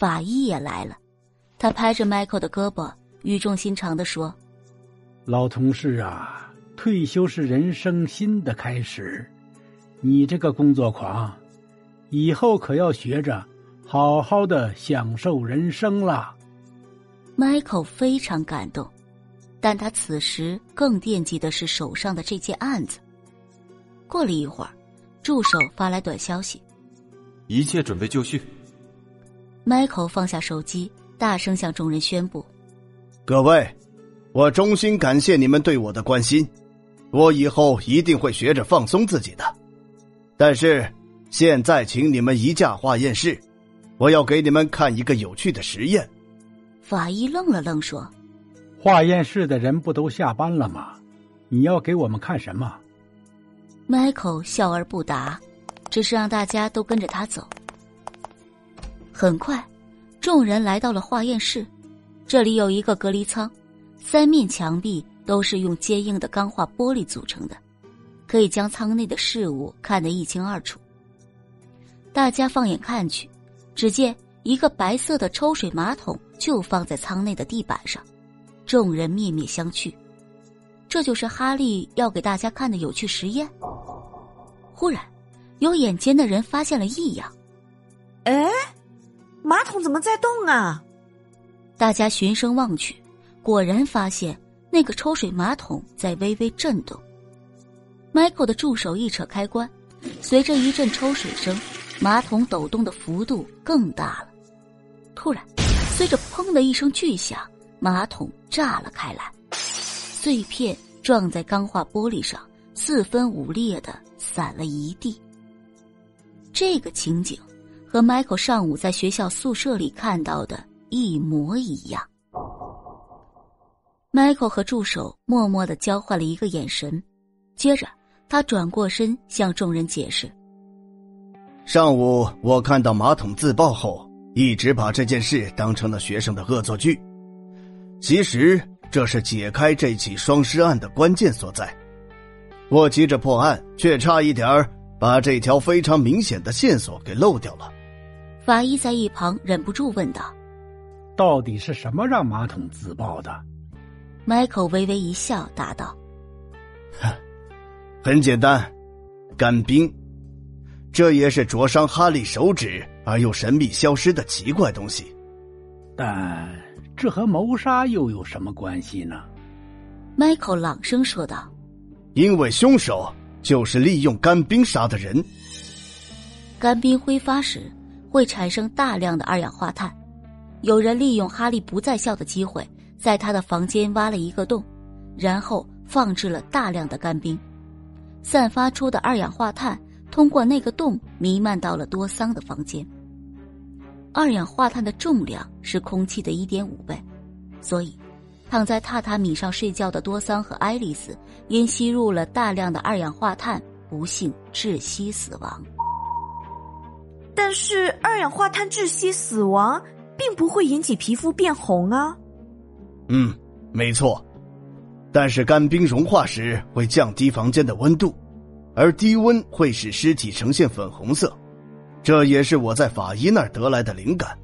法医也来了，他拍着 Michael 的胳膊，语重心长的说：“老同事啊，退休是人生新的开始，你这个工作狂，以后可要学着好好的享受人生了。” Michael 非常感动，但他此时更惦记的是手上的这件案子。过了一会儿，助手发来短消息：“一切准备就绪。” Michael 放下手机，大声向众人宣布：“各位，我衷心感谢你们对我的关心，我以后一定会学着放松自己的。但是，现在请你们移驾化验室，我要给你们看一个有趣的实验。”法医愣了愣，说：“化验室的人不都下班了吗？你要给我们看什么？”Michael 笑而不答，只是让大家都跟着他走。很快，众人来到了化验室。这里有一个隔离舱，三面墙壁都是用坚硬的钢化玻璃组成的，可以将舱内的事物看得一清二楚。大家放眼看去，只见一个白色的抽水马桶就放在舱内的地板上。众人面面相觑，这就是哈利要给大家看的有趣实验。忽然，有眼尖的人发现了异样，哎。马桶怎么在动啊？大家循声望去，果然发现那个抽水马桶在微微震动。Michael 的助手一扯开关，随着一阵抽水声，马桶抖动的幅度更大了。突然，随着“砰”的一声巨响，马桶炸了开来，碎片撞在钢化玻璃上，四分五裂的散了一地。这个情景。和 Michael 上午在学校宿舍里看到的一模一样。Michael 和助手默默的交换了一个眼神，接着他转过身向众人解释：“上午我看到马桶自爆后，一直把这件事当成了学生的恶作剧。其实这是解开这起双尸案的关键所在。我急着破案，却差一点把这条非常明显的线索给漏掉了。”法医在一旁忍不住问道：“到底是什么让马桶自爆的？”Michael 微微一笑，答道：“哼，很简单，干冰。这也是灼伤哈利手指而又神秘消失的奇怪东西。但这和谋杀又有什么关系呢？”Michael 朗声说道：“因为凶手就是利用干冰杀的人。干冰挥发时。”会产生大量的二氧化碳，有人利用哈利不在校的机会，在他的房间挖了一个洞，然后放置了大量的干冰，散发出的二氧化碳通过那个洞弥漫到了多桑的房间。二氧化碳的重量是空气的一点五倍，所以躺在榻榻米上睡觉的多桑和爱丽丝因吸入了大量的二氧化碳，不幸窒息死亡。但是二氧化碳窒息死亡并不会引起皮肤变红啊。嗯，没错。但是干冰融化时会降低房间的温度，而低温会使尸体呈现粉红色。这也是我在法医那儿得来的灵感。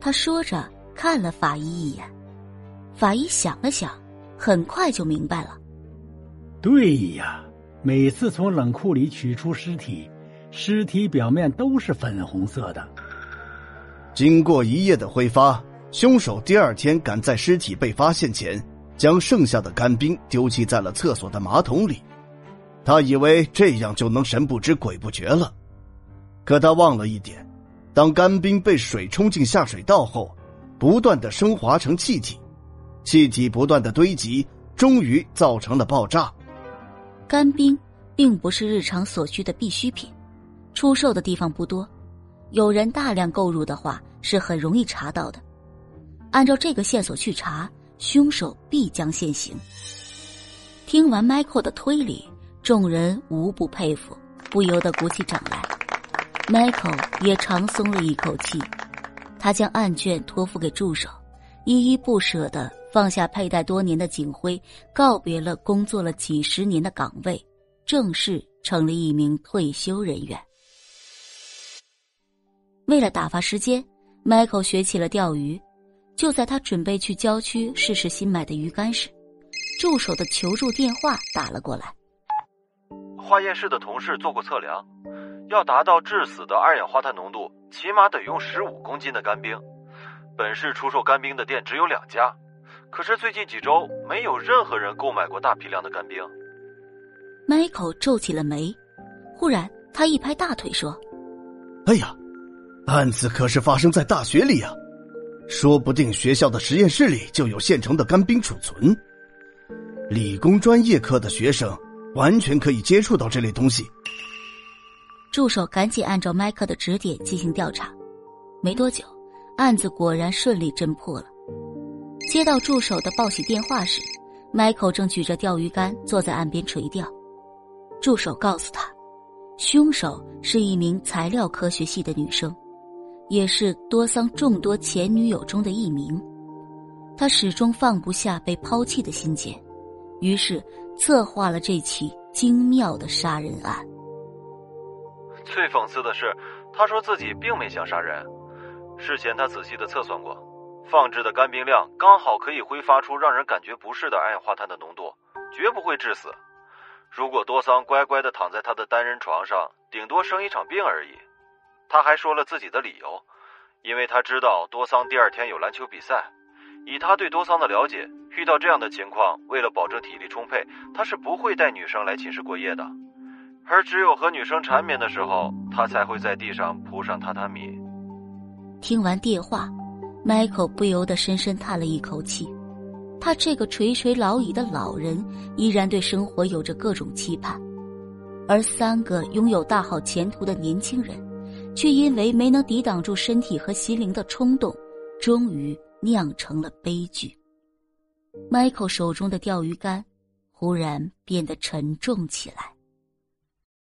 他说着看了法医一眼，法医想了想，很快就明白了。对呀，每次从冷库里取出尸体。尸体表面都是粉红色的。经过一夜的挥发，凶手第二天赶在尸体被发现前，将剩下的干冰丢弃在了厕所的马桶里。他以为这样就能神不知鬼不觉了，可他忘了一点：当干冰被水冲进下水道后，不断的升华成气体，气体不断的堆积，终于造成了爆炸。干冰并不是日常所需的必需品。出售的地方不多，有人大量购入的话是很容易查到的。按照这个线索去查，凶手必将现形。听完 Michael 的推理，众人无不佩服，不由得鼓起掌来。Michael 也长松了一口气，他将案卷托付给助手，依依不舍的放下佩戴多年的警徽，告别了工作了几十年的岗位，正式成了一名退休人员。为了打发时间，，Michael 学起了钓鱼。就在他准备去郊区试试新买的鱼竿时，助手的求助电话打了过来。化验室的同事做过测量，要达到致死的二氧化碳浓度，起码得用十五公斤的干冰。本市出售干冰的店只有两家，可是最近几周没有任何人购买过大批量的干冰。Michael 皱起了眉，忽然他一拍大腿说：“哎呀，案子可是发生在大学里呀！”说不定学校的实验室里就有现成的干冰储存。理工专业科的学生完全可以接触到这类东西。助手赶紧按照麦克的指点进行调查，没多久，案子果然顺利侦破了。接到助手的报喜电话时，迈克正举着钓鱼竿坐在岸边垂钓。助手告诉他，凶手是一名材料科学系的女生。也是多桑众多前女友中的一名，他始终放不下被抛弃的心结，于是策划了这起精妙的杀人案。最讽刺的是，他说自己并没想杀人。事前他仔细的测算过，放置的干冰量刚好可以挥发出让人感觉不适的二氧化碳的浓度，绝不会致死。如果多桑乖乖的躺在他的单人床上，顶多生一场病而已。他还说了自己的理由，因为他知道多桑第二天有篮球比赛。以他对多桑的了解，遇到这样的情况，为了保证体力充沛，他是不会带女生来寝室过夜的。而只有和女生缠绵的时候，他才会在地上铺上榻榻米。听完电话，Michael 不由得深深叹了一口气。他这个垂垂老矣的老人，依然对生活有着各种期盼，而三个拥有大好前途的年轻人。却因为没能抵挡住身体和心灵的冲动，终于酿成了悲剧。Michael 手中的钓鱼竿忽然变得沉重起来。